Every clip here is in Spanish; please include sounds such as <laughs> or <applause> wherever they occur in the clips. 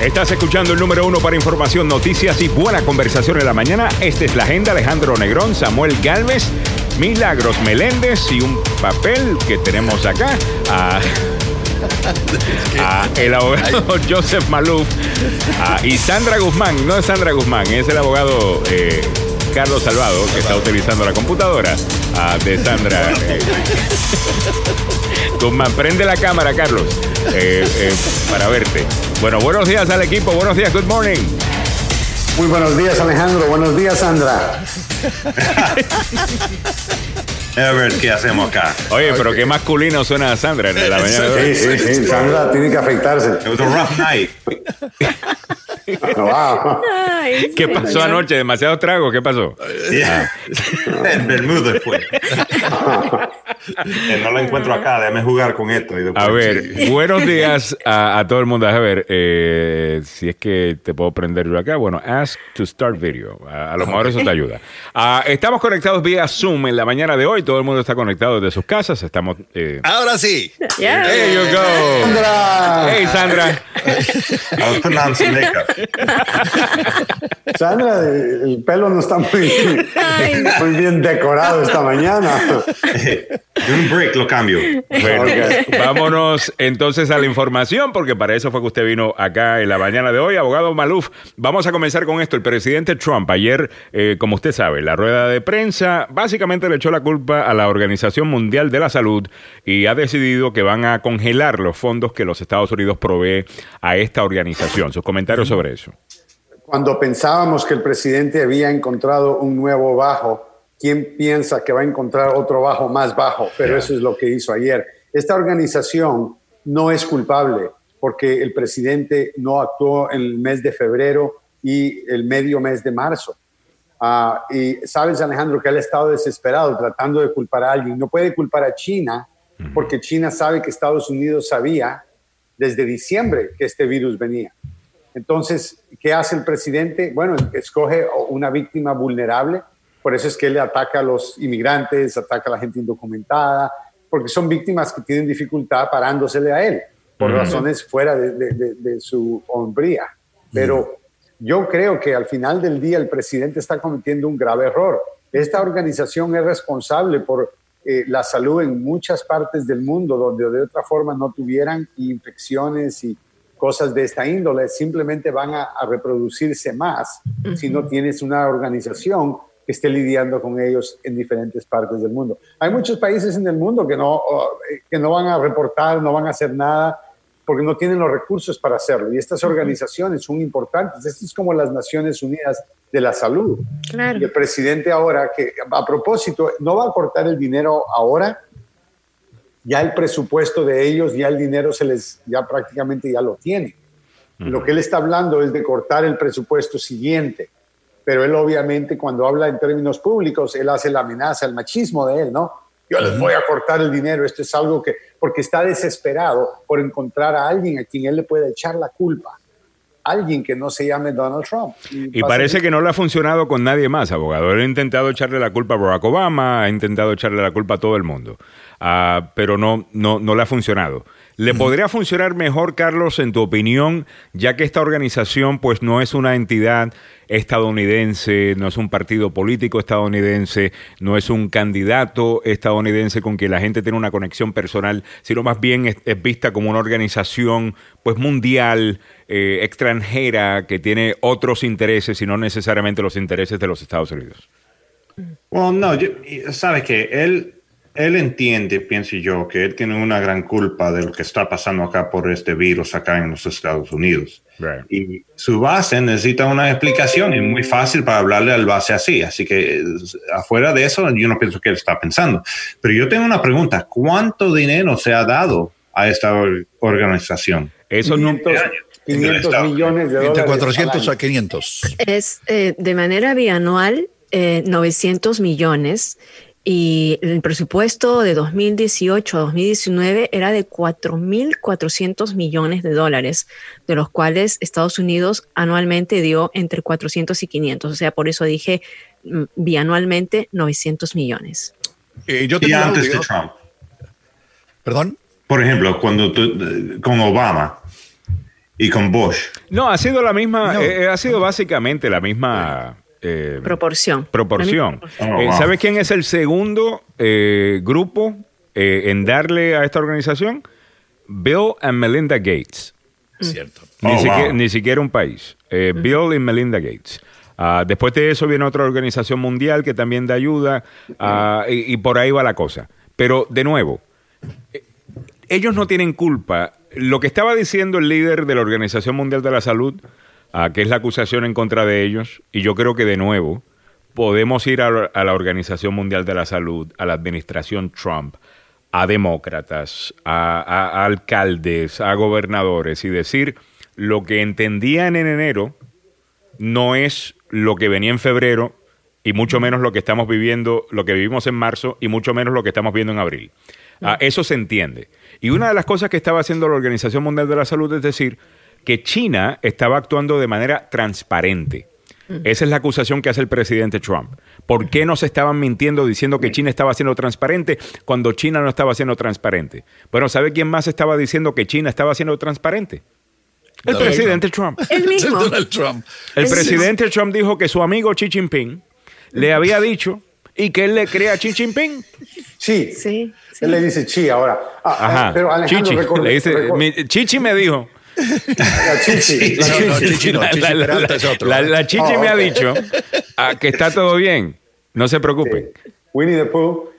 Estás escuchando el número uno para información, noticias y buena conversación en la mañana. Esta es la agenda. Alejandro Negrón, Samuel Galvez, Milagros Meléndez y un papel que tenemos acá. a el abogado <laughs> Joseph Maluf y Sandra Guzmán. No es Sandra Guzmán, es el abogado eh, Carlos Salvado que está utilizando la computadora de Sandra. Eh. <laughs> Guzmán, prende la cámara, Carlos, eh, para verte. Bueno, buenos días al equipo, buenos días, good morning. Muy buenos días, Alejandro. Buenos días, Sandra. <laughs> A ver qué hacemos acá. Oye, pero qué masculino suena Sandra en la mañana. Sí, sí, sí. Sandra tiene que afectarse. It was a rough night. Wow. ¿Qué pasó anoche? ¿Demasiado trago? ¿Qué pasó? Yeah. <laughs> El Bermuda fue. Eh, <laughs> no lo encuentro acá, déjame jugar con esto. y después- A ver, <laughs> buenos días a, a todo el mundo. A ver, eh, si es que te puedo prender yo acá. Bueno, ask to start video. A, a lo mejor eso te ayuda. Ah, estamos conectados vía Zoom en la mañana de hoy. Todo el mundo está conectado desde sus casas. Estamos. eh, Ahora sí. Yeah. There you go. Sandra. Hey, Sandra. <laughs> Sandra, el pelo no está muy, muy bien decorado esta mañana. <laughs> De un break lo cambio. Bueno, vámonos entonces a la información, porque para eso fue que usted vino acá en la mañana de hoy. Abogado Maluf, vamos a comenzar con esto. El presidente Trump ayer, eh, como usted sabe, la rueda de prensa básicamente le echó la culpa a la Organización Mundial de la Salud y ha decidido que van a congelar los fondos que los Estados Unidos provee a esta organización. Sus comentarios sobre eso. Cuando pensábamos que el presidente había encontrado un nuevo bajo, ¿quién piensa que va a encontrar otro bajo más bajo? Pero eso es lo que hizo ayer. Esta organización no es culpable porque el presidente no actuó en el mes de febrero y el medio mes de marzo. Ah, y sabes, Alejandro, que él ha estado desesperado tratando de culpar a alguien. No puede culpar a China porque China sabe que Estados Unidos sabía desde diciembre que este virus venía. Entonces, ¿qué hace el presidente? Bueno, escoge una víctima vulnerable, por eso es que él ataca a los inmigrantes, ataca a la gente indocumentada, porque son víctimas que tienen dificultad parándosele a él, por razones fuera de, de- de- de su hombría. Pero yo creo que al final del día el presidente está cometiendo un grave error. Esta organización es responsable por eh, la salud en muchas partes del mundo donde de otra forma no tuvieran infecciones y cosas de esta índole, simplemente van a, a reproducirse más si no tienes una organización esté lidiando con ellos en diferentes partes del mundo. Hay muchos países en el mundo que no, eh, que no van a reportar, no van a hacer nada porque no tienen los recursos para hacerlo. Y estas organizaciones son importantes. Esto es como las Naciones Unidas de la Salud. Claro. Y el presidente ahora, que a propósito, no va a cortar el dinero ahora, ya el presupuesto de ellos, ya el dinero se les, ya prácticamente ya lo tiene. Lo que él está hablando es de cortar el presupuesto siguiente, pero él obviamente cuando habla en términos públicos, él hace la amenaza, el machismo de él, ¿no? Yo les voy a cortar el dinero, esto es algo que, porque está desesperado por encontrar a alguien a quien él le pueda echar la culpa, alguien que no se llame Donald Trump. Y parece que no le ha funcionado con nadie más, abogado. Él ha intentado echarle la culpa a Barack Obama, ha intentado echarle la culpa a todo el mundo, Ah, pero no, no, no le ha funcionado. ¿Le podría funcionar mejor, Carlos, en tu opinión, ya que esta organización pues no es una entidad estadounidense, no es un partido político estadounidense, no es un candidato estadounidense con quien la gente tiene una conexión personal, sino más bien es, es vista como una organización pues mundial, eh, extranjera, que tiene otros intereses y no necesariamente los intereses de los Estados Unidos? Well, no, yo, sabes que él, él entiende, pienso yo, que él tiene una gran culpa de lo que está pasando acá por este virus acá en los Estados Unidos. Right. Y su base necesita una explicación y muy fácil para hablarle al base así. Así que eh, afuera de eso, yo no pienso que él está pensando. Pero yo tengo una pregunta. ¿Cuánto dinero se ha dado a esta or- organización? Eso no, 500, 500 millones de dólares. Entre al 400 año. a 500. Es eh, de manera bianual eh, 900 millones y el presupuesto de 2018 a 2019 era de 4.400 millones de dólares, de los cuales Estados Unidos anualmente dio entre 400 y 500. O sea, por eso dije mm, bianualmente 900 millones. Eh, yo Y antes de. Trump. Perdón. Por ejemplo, cuando tú, eh, con Obama, Y con Bush. No, ha sido la misma, eh, ha sido básicamente la misma eh, proporción. Proporción. Oh, ¿Sabes quién es el segundo grupo en darle a esta organización? Bill and Melinda Gates. Cierto. Ni, oh, siquiera, ni, siquiera, un país. Bill y Melinda Gates. Ah, después de eso viene otra organización mundial que también da ayuda ah, y, por ahí va la cosa. Pero de nuevo, eh, ellos no tienen culpa. Lo que estaba diciendo el líder de la Organización Mundial de la Salud, ah, que es la acusación en contra de ellos, y yo creo que de nuevo podemos ir a, la Organización Mundial de la Salud, a la administración Trump, a demócratas, a alcaldes, a gobernadores y decir lo que entendían en enero no es lo que venía en febrero y mucho menos lo que estamos viviendo, lo que vivimos en marzo y mucho menos lo que estamos viendo en abril. Ah, eso se entiende. Y una de las cosas que estaba haciendo la Organización Mundial de la Salud es decir que China estaba actuando de manera transparente. Esa es la acusación que hace el presidente Trump. ¿Por qué nos estaban mintiendo diciendo que China estaba siendo transparente cuando China no estaba siendo transparente? Bueno, ¿sabe quién más estaba diciendo que China estaba siendo transparente? El presidente Trump. El mismo. <laughs> Donald Trump. El presidente Trump dijo que su amigo Xi Jinping le había dicho y que él le crea a Xi Jinping. Sí. Sí. Él le dice Chi ahora. Ah, Ajá. Pero Alejandro, Chichi. le dice, Chichi me dijo. La Chichi. La Chichi, no, Chichi La, Chichi me ha dicho ah, que está todo bien. No se preocupe. Winnie the Pooh.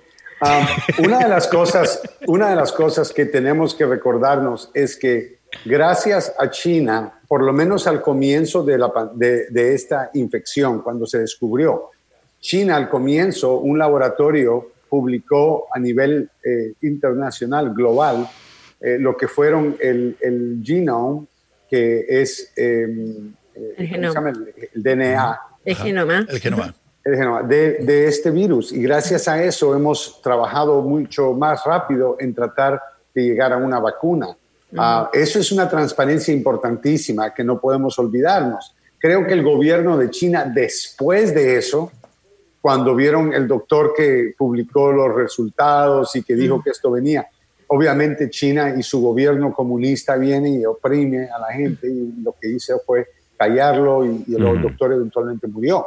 Um, una, de las cosas, una de las cosas que tenemos que recordarnos es que gracias a China, por lo menos al comienzo de, la, de, esta infección, cuando se descubrió, China al comienzo, un laboratorio publicó a nivel eh, internacional, global, eh, lo que fueron el, el genome, que es em, eh, el, DNA. El genoma. El genoma. El genoma de, de este virus. Y gracias a eso hemos trabajado mucho más rápido en tratar de llegar a una vacuna. Ah, eso es una transparencia importantísima que no podemos olvidarnos. Creo que el gobierno de China, después de eso, cuando vieron el doctor que publicó los resultados y que dijo que esto venía, obviamente China y su gobierno comunista viene y oprime a la gente y lo que hizo fue callarlo y, el doctor eventualmente murió.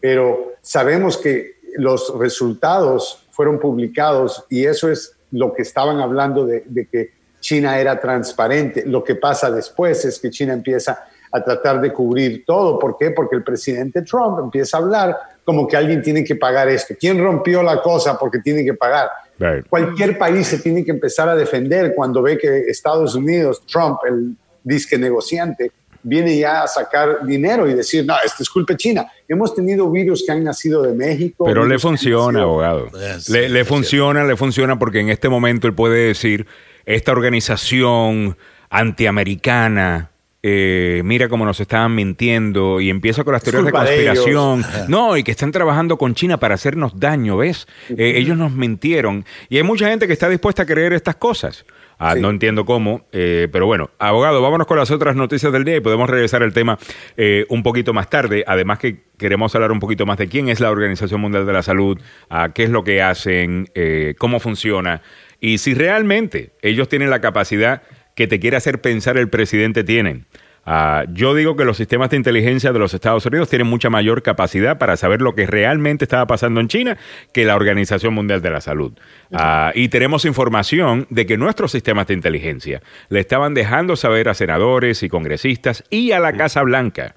Pero sabemos que los resultados fueron publicados y eso es lo que estaban hablando de que China era transparente. Lo que pasa después es que China empieza a tratar de cubrir todo. ¿Por qué? Porque el presidente Trump empieza a hablar como que alguien tiene que pagar esto. ¿Quién rompió la cosa porque tiene que pagar? Cualquier país se tiene que empezar a defender cuando ve que Estados Unidos, Trump, el disque negociante, viene ya a sacar dinero y decir, no, esto es culpa China. Hemos tenido virus que han nacido de México. Pero le funciona, abogado. le, le funciona, le funciona porque en este momento él puede decir esta organización antiamericana, eh, mira cómo nos estaban mintiendo y empieza con las teorías de conspiración. no, y que están trabajando con China para hacernos daño, ¿ves? Eh, ellos nos mintieron. Y hay mucha gente que está dispuesta a creer estas cosas. Ah, no entiendo cómo, eh, pero bueno, abogado, vámonos con las otras noticias del día y podemos regresar al tema un poquito más tarde. Además que queremos hablar un poquito más de quién es la Organización Mundial de la Salud, a qué es lo que hacen, cómo funciona y si realmente ellos tienen la capacidad que te quiere hacer pensar el presidente tienen. Ah, yo digo que los sistemas de inteligencia de los Estados Unidos tienen mucha mayor capacidad para saber lo que realmente estaba pasando en China que la Organización Mundial de la Salud. Ah, y tenemos información de que nuestros sistemas de inteligencia le estaban dejando saber a senadores y congresistas y a la Casa Blanca.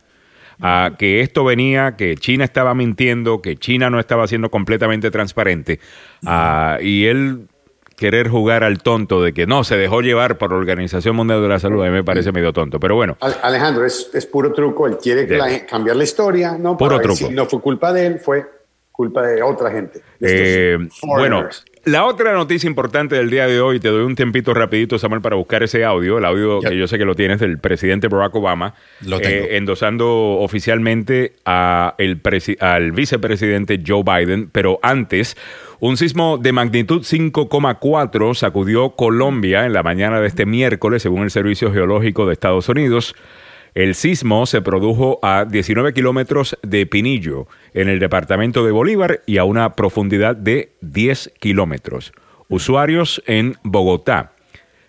Ah, que esto venía, que China estaba mintiendo, que China no estaba siendo completamente transparente. y él querer jugar al tonto de que no, se dejó llevar por la Organización Mundial de la Salud, a mí me parece medio tonto, pero bueno. Alejandro, es, puro truco, él quiere cambiar la historia, ¿no? Puro truco. no fue culpa de él, fue culpa de otra gente. Eh, bueno, la otra noticia importante del día de hoy, te doy un tiempito rapidito, Samuel, para buscar ese audio, el audio que yo sé que lo tienes del presidente Barack Obama, eh, endosando oficialmente a el al vicepresidente Joe Biden, pero antes un sismo de magnitud 5,4 sacudió Colombia en la mañana de este miércoles, según el Servicio Geológico de Estados Unidos. El sismo se produjo a 19 kilómetros de Pinillo, en el departamento de Bolívar, y a una profundidad de 10 kilómetros. Usuarios en Bogotá,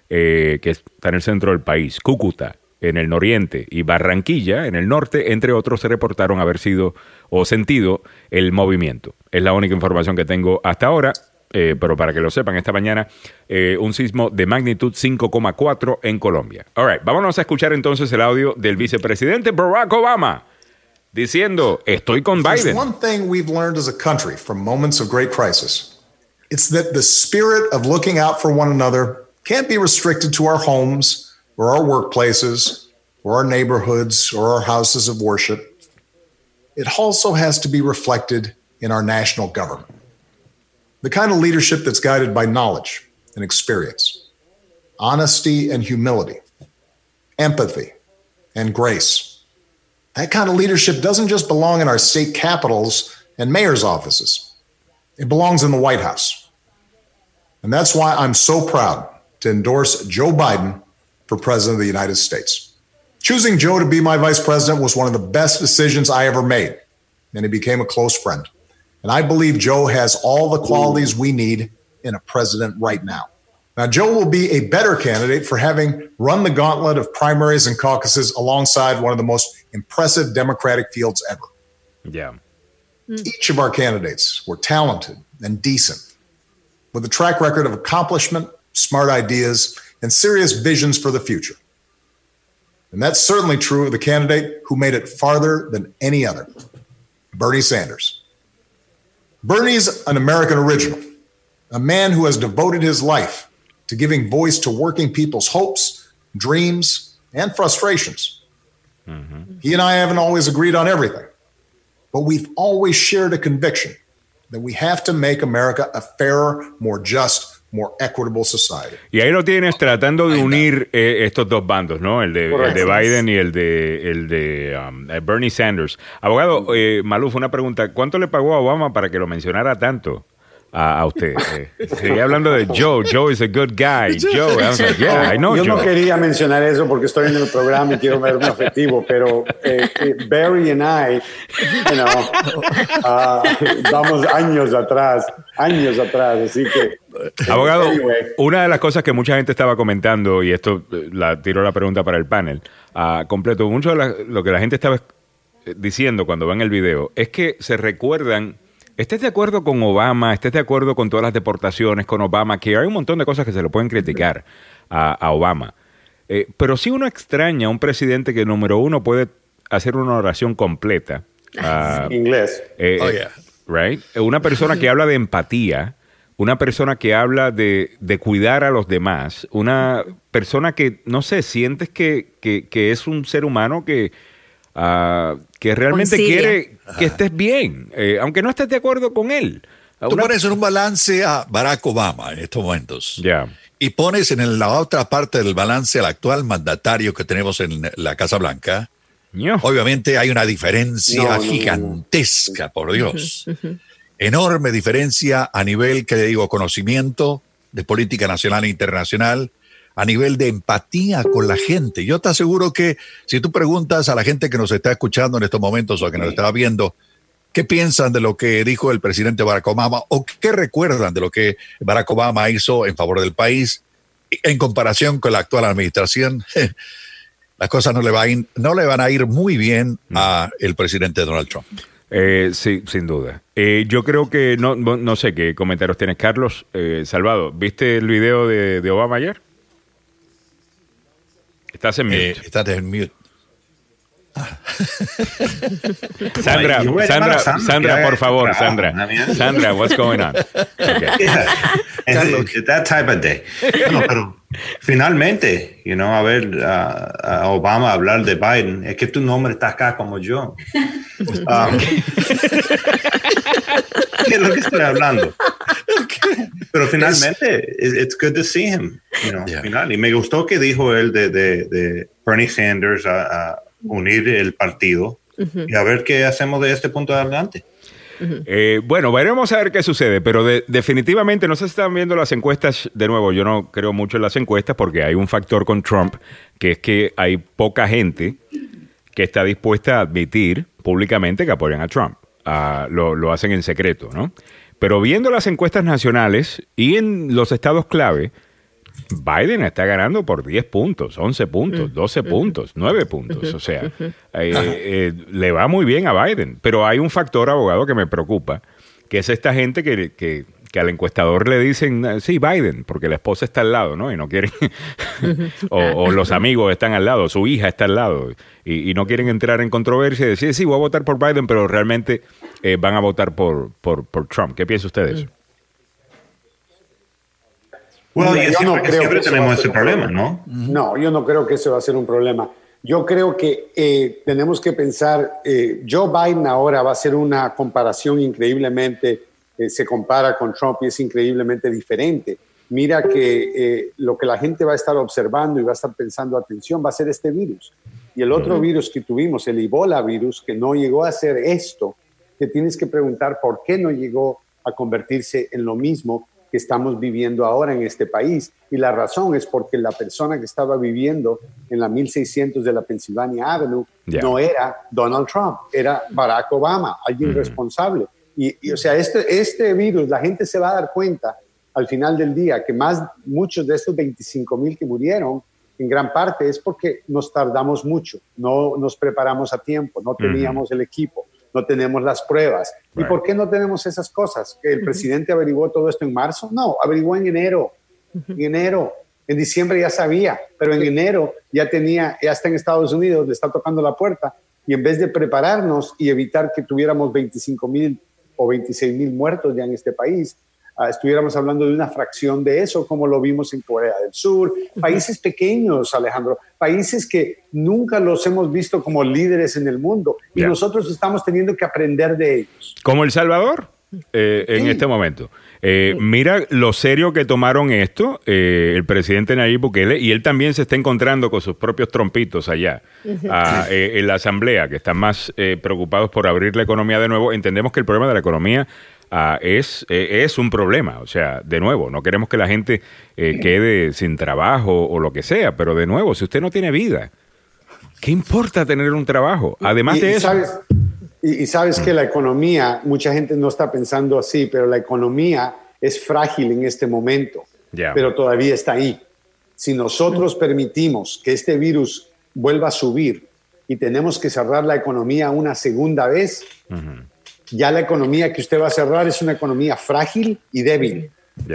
eh, que está en el centro del país, Cúcuta, en el noriente y Barranquilla, en el norte, entre otros, se reportaron haber sido o sentido el movimiento. Es la única información que tengo hasta ahora. Eh, pero para que lo sepan, esta mañana eh, un sismo de magnitud 5,4 en Colombia. All right, vámonos a escuchar entonces el audio del vicepresidente Barack Obama diciendo, estoy con Biden. one thing we've learned as a country from moments of great crisis. It's that the spirit of looking out for one another can't be restricted to our homes or our workplaces or our neighborhoods or our houses of worship. It also has to be reflected in our national government. The kind of leadership that's guided by knowledge and experience, honesty and humility, empathy and grace. That kind of leadership doesn't just belong in our state capitals and mayor's offices, it belongs in the White House. And that's why I'm so proud to endorse Joe Biden for President of the United States. Choosing Joe to be my vice president was one of the best decisions I ever made, and he became a close friend. And I believe Joe has all the qualities we need in a president right now. Now, Joe will be a better candidate for having run the gauntlet of primaries and caucuses alongside one of the most impressive Democratic fields ever. Yeah. Hmm. Each of our candidates were talented and decent, with a track record of accomplishment, smart ideas, and serious visions for the future. And that's certainly true of the candidate who made it farther than any other Bernie Sanders. Bernie's an American original, a man who has devoted his life to giving voice to working people's hopes, dreams, and frustrations. Mm-hmm. He and I haven't always agreed on everything, but we've always shared a conviction that we have to make America a fairer, more just, more equitable society. Y ahí lo tienes tratando de unir eh, estos dos bandos, ¿no? El de, el de Biden y el de, el de um, eh, Bernie Sanders. Abogado, eh, Maluf, una pregunta. ¿Cuánto le pagó a Obama para que lo mencionara tanto? A, a usted. Eh, hablando de Joe. Joe is a good guy. <laughs> Joe. I was like, yeah, I know Yo no quería mencionar eso porque estoy en el programa y quiero ver un objetivo, pero eh, eh, Barry and I, you know, ah, vamos años atrás, años atrás, así que. Abogado, Anyway. una de las cosas que mucha gente estaba comentando, y esto eh, la tiro la pregunta para el panel, ah, completo, mucho de la- lo que la gente estaba eh, diciendo cuando ven el video es que se recuerdan, estés de acuerdo con Obama, estés de acuerdo con todas las deportaciones, con Obama, que hay un montón de cosas que se le pueden criticar a, a Obama. Eh, pero si uno extraña a un presidente que, número uno, puede hacer una oración completa. ah, <laughs> Inglés. eh, Oh, eh, yeah. right? Una persona que habla de empatía, una persona que habla de, de cuidar a los demás, una persona que, no sé, sientes que, que- que es un ser humano que, ah, que realmente Concilia. quiere que estés bien, eh, aunque no estés de acuerdo con él. Tú Una- pones en un balance a Barack Obama en estos momentos. Ya. Y pones en la otra parte del balance al actual mandatario que tenemos en la Casa Blanca. Obviamente hay una diferencia No, no, gigantesca, por Dios. Enorme diferencia a nivel, que le digo, conocimiento de política nacional e internacional, a nivel de empatía con la gente. Yo te aseguro que si tú preguntas a la gente que nos está escuchando en estos momentos o que nos está viendo, ¿qué piensan de lo que dijo el presidente Barack Obama o qué recuerdan de lo que Barack Obama hizo en favor del país en comparación con la actual administración? <laughs> Las cosas no le, va a ir- no le van a ir muy bien a el presidente Donald Trump. Eh, sí, sin duda. Eh, yo creo que, no, no, no sé qué comentarios tienes, Carlos. Eh, Salvado, ¿viste el video de, de Obama ayer? Estás en mute. Eh, estás en mute. <laughs> Sandra, Sandra, a Sandra, por favor, Sandra. Sandra, what's going on? <laughs> Okay. <laughs> Yeah. It's that type of day. Bueno, pero finalmente, you know, a ver a, a Obama hablar de Biden, es que tu nombre está acá como yo. Um, ¿Qué es lo que estoy hablando? Pero finalmente, it- it's good to see him. You know, Yeah. final. Y me gustó que dijo él de, de, de Bernie Sanders a, a unir el partido y a ver qué hacemos de este punto de adelante. Eh, bueno, veremos a ver qué sucede, pero de- definitivamente no se están viendo las encuestas. De nuevo, yo no creo mucho en las encuestas porque hay un factor con Trump, que es que hay poca gente que está dispuesta a admitir públicamente que apoyan a Trump. Ah, lo, lo hacen en secreto, ¿no? Pero viendo las encuestas nacionales y en los estados clave, Biden está ganando por 10 puntos, 11 puntos, 12 puntos, 9 <laughs> puntos. O sea, eh, eh, le va muy bien a Biden. Pero hay un factor, abogado, que me preocupa, que es esta gente que, que, al encuestador le dicen, sí, Biden, porque la esposa está al lado, ¿no? Y no quieren, <laughs> o, los amigos están al lado, su hija está al lado, y, no quieren entrar en controversia y decir, sí, voy a votar por Biden, pero realmente eh, van a votar por, por, por Trump. ¿Qué piensa usted de eso? Bueno, yo no creo que tenemos ese problema, ¿no? No, yo no creo que ese va a ser un problema. Yo creo que eh, tenemos que pensar, eh, Joe Biden ahora va a ser una comparación increíblemente, eh, se compara con Trump y es increíblemente diferente. Mira que lo que la gente va a estar observando y va a estar pensando, atención, va a ser este virus. Y el otro virus que tuvimos, el Ebola virus, que no llegó a ser esto, te tienes que preguntar por qué no llegó a convertirse en lo mismo que estamos viviendo ahora en este país. Y la razón es porque la persona que estaba viviendo en la 1600 de la Pennsylvania Avenue no era Donald Trump, era Barack Obama, alguien responsable. Y, o sea, este, este virus, la gente se va a dar cuenta al final del día que más, muchos de estos 25 mil que murieron, en gran parte es porque nos tardamos mucho, no nos preparamos a tiempo, no teníamos el equipo, no tenemos las pruebas. ¿Y por qué no tenemos esas cosas? ¿Que el presidente averiguó todo esto en marzo? No, averiguó en enero. En enero. En diciembre ya sabía, pero en enero ya tenía, ya está en Estados Unidos, le está tocando la puerta. Y en vez de prepararnos y evitar que tuviéramos 25 mil o 26 mil muertos ya en este país, estuviéramos hablando de una fracción de eso, como lo vimos en Corea del Sur, países pequeños, Alejandro, países que nunca los hemos visto como líderes en el mundo y nosotros estamos teniendo que aprender de ellos. Como El Salvador. Eh, en este momento. Eh, mira lo serio que tomaron esto eh, el presidente Nayib Bukele y él también se está encontrando con sus propios trompitos allá ah, en la asamblea, que están más preocupados por abrir la economía de nuevo. Entendemos que el problema de la economía Ah, es, eh, es un problema. O sea, de nuevo, no queremos que la gente eh, quede sin trabajo o lo que sea, pero de nuevo, si usted no tiene vida, ¿qué importa tener un trabajo? Además de eso... Sabes, y, sabes que la economía, mucha gente no está pensando así, pero la economía es frágil en este momento, pero todavía está ahí. Si nosotros permitimos que este virus vuelva a subir y tenemos que cerrar la economía una segunda vez, ya la economía que usted va a cerrar es una economía frágil y débil.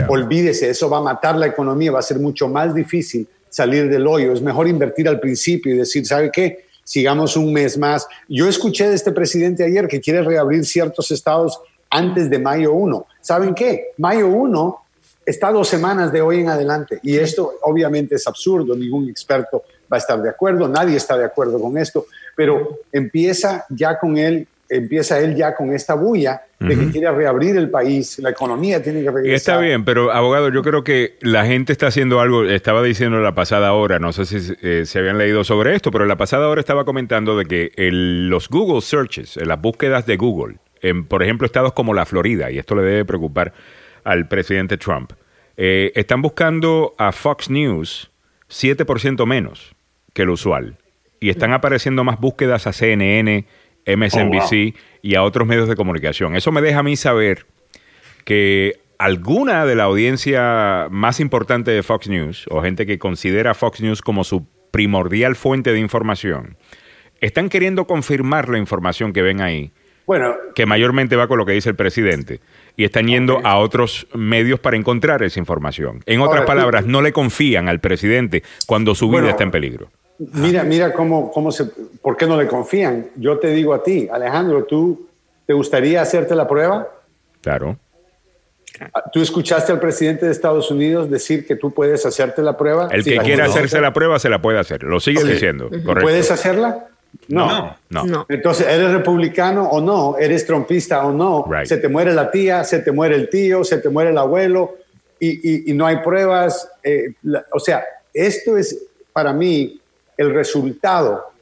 Olvídese, eso va a matar la economía, va a ser mucho más difícil salir del hoyo. Es mejor invertir al principio y decir, ¿sabe qué? Sigamos un mes más. Yo escuché de este presidente ayer que quiere reabrir ciertos estados antes de mayo 1. ¿Saben qué? Mayo 1 está dos semanas de hoy en adelante y esto obviamente es absurdo, ningún experto va a estar de acuerdo, nadie está de acuerdo con esto, pero empieza ya con él empieza él ya con esta bulla de que quiere reabrir el país, la economía tiene que regresar. Está bien, pero abogado, yo creo que la gente está haciendo algo, estaba diciendo la pasada hora, no sé si eh, se habían leído sobre esto, pero la pasada hora estaba comentando de que los Google Searches, las búsquedas de Google, en, por ejemplo, estados como la Florida, y esto le debe preocupar al presidente Trump, eh, están buscando a Fox News 7% menos que lo usual, y están apareciendo más búsquedas a CNN, MSNBC oh, y a otros medios de comunicación. Eso me deja a mí saber que alguna de la audiencia más importante de Fox News, o gente que considera Fox News como su primordial fuente de información, están queriendo confirmar la información que ven ahí. Bueno, que mayormente va con lo que dice el presidente y están yendo a otros medios para encontrar esa información. En otras palabras, no le confían al presidente cuando su vida está en peligro. Mira, mira cómo, cómo se, por qué no le confían. Yo te digo a ti, Alejandro, ¿tú te gustaría hacerte la prueba? Claro. ¿Tú escuchaste al presidente de Estados Unidos decir que tú puedes hacerte la prueba? El que quiera hacerse la prueba se la puede hacer. Lo sigue diciendo. ¿Puedes hacerla? No. no. Entonces, ¿eres republicano o no? ¿Eres trompista o no? Se te muere la tía, se te muere el tío, se te muere el abuelo y, no hay pruebas. Eh, o sea, esto es para mí el resultado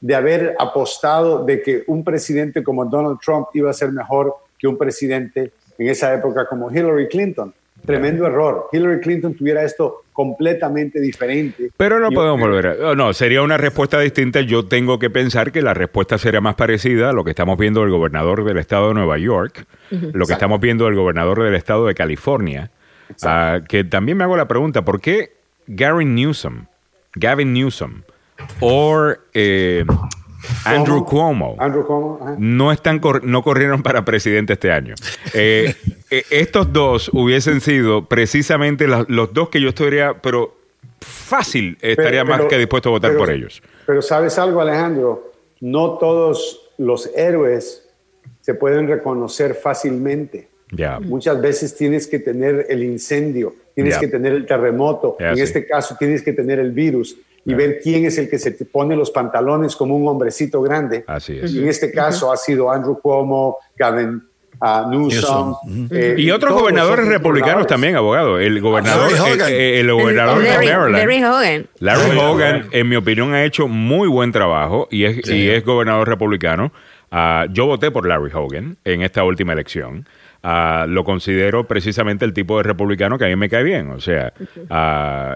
de haber apostado de que un presidente como Donald Trump iba a ser mejor que un presidente en esa época como Hillary Clinton. Tremendo error. Hillary Clinton tuviera esto completamente diferente. Pero no podemos volver a... Oh, no, sería una respuesta distinta. Yo tengo que pensar que la respuesta sería más parecida a lo que estamos viendo del gobernador del estado de Nueva York, lo que estamos viendo del gobernador del estado de California, ah, que también me hago la pregunta, ¿por qué Gavin Newsom, Gavin Newsom, o eh, Andrew Cuomo, Andrew Cuomo, ajá. no están cor- no corrieron para presidente este año. Eh, <laughs> eh, estos dos hubiesen sido precisamente la- los dos que yo estaría, pero fácil estaría más pero- que dispuesto a votar pero- por ellos. Pero sabes algo, Alejandro, no todos los héroes se pueden reconocer fácilmente. Ya. Muchas veces tienes que tener el incendio, tienes Ya. que tener el terremoto, Ya, en sí. este caso tienes que tener el virus y ver quién es el que se te pone los pantalones como un hombrecito grande. Así es. Y en este caso ha sido Andrew Cuomo, Gavin ah, Newsom. eh, Y otros gobernadores republicanos también, abogado. El gobernador, Larry el, Hogan. el- el gobernador Larry, de Maryland. Larry Hogan. Larry Hogan, Hogan. en mi opinión, ha hecho muy buen trabajo y es, y es gobernador republicano. Ah, yo voté por Larry Hogan en esta última elección. Ah, lo considero precisamente el tipo de republicano que a mí me cae bien. O sea,